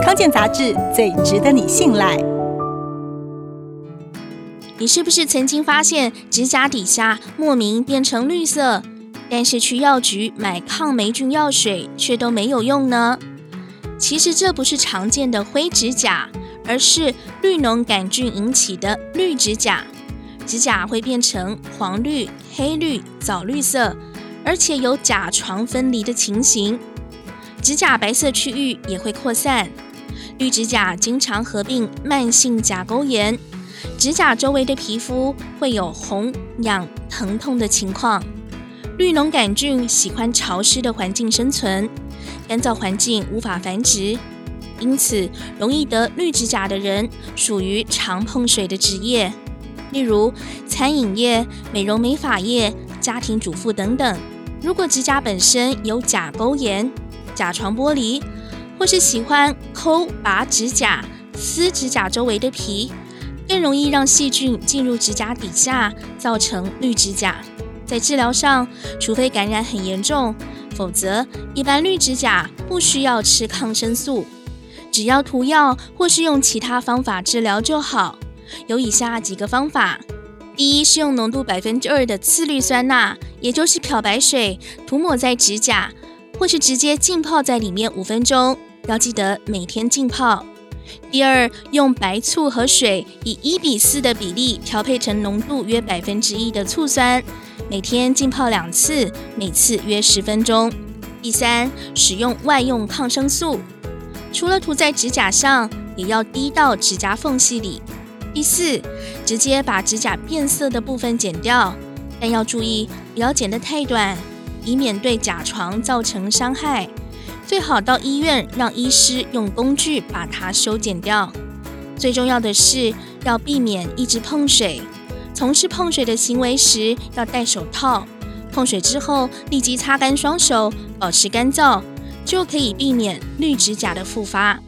康健杂志最值得你信赖。你是不是曾经发现指甲底下莫名变成绿色，但是去药局买抗霉菌药水却都没有用呢？其实这不是常见的灰指甲，而是绿脓杆菌引起的绿指甲。指甲会变成黄绿、黑绿、枣绿色，而且有甲床分离的情形。指甲白色区域也会扩散。绿指甲经常合并慢性甲沟炎，指甲周围的皮肤会有红、痒、疼痛的情况。绿脓杆菌喜欢潮湿的环境生存，干燥环境无法繁殖，因此容易得绿指甲的人属于常碰水的职业，例如餐饮业、美容美发业、家庭主妇等等。如果指甲本身有甲沟炎、甲床剥离，或是喜欢抠拔指甲、撕指甲周围的皮，更容易让细菌进入指甲底下，造成绿指甲。在治疗上，除非感染很严重，否则一般绿指甲不需要吃抗生素，只要涂药或是用其他方法治疗就好。有以下几个方法：第一是用浓度百分之二的次氯酸钠，也就是漂白水，涂抹在指甲，或是直接浸泡在里面五分钟，要记得每天浸泡。第二，用白醋和水以一比四的比例调配成浓度约百分之一的醋酸。每天浸泡两次，每次约十分钟。第三，使用外用抗生素，除了涂在指甲上，也要滴到指甲缝隙里。第四，直接把指甲变色的部分剪掉，但要注意不要剪得太短，以免对甲床造成伤害。最好到医院让医师用工具把它修剪掉。最重要的是要避免一直碰水。从事碰水的行为时要戴手套，碰水之后立即擦干双手，保持干燥，就可以避免绿指甲的复发。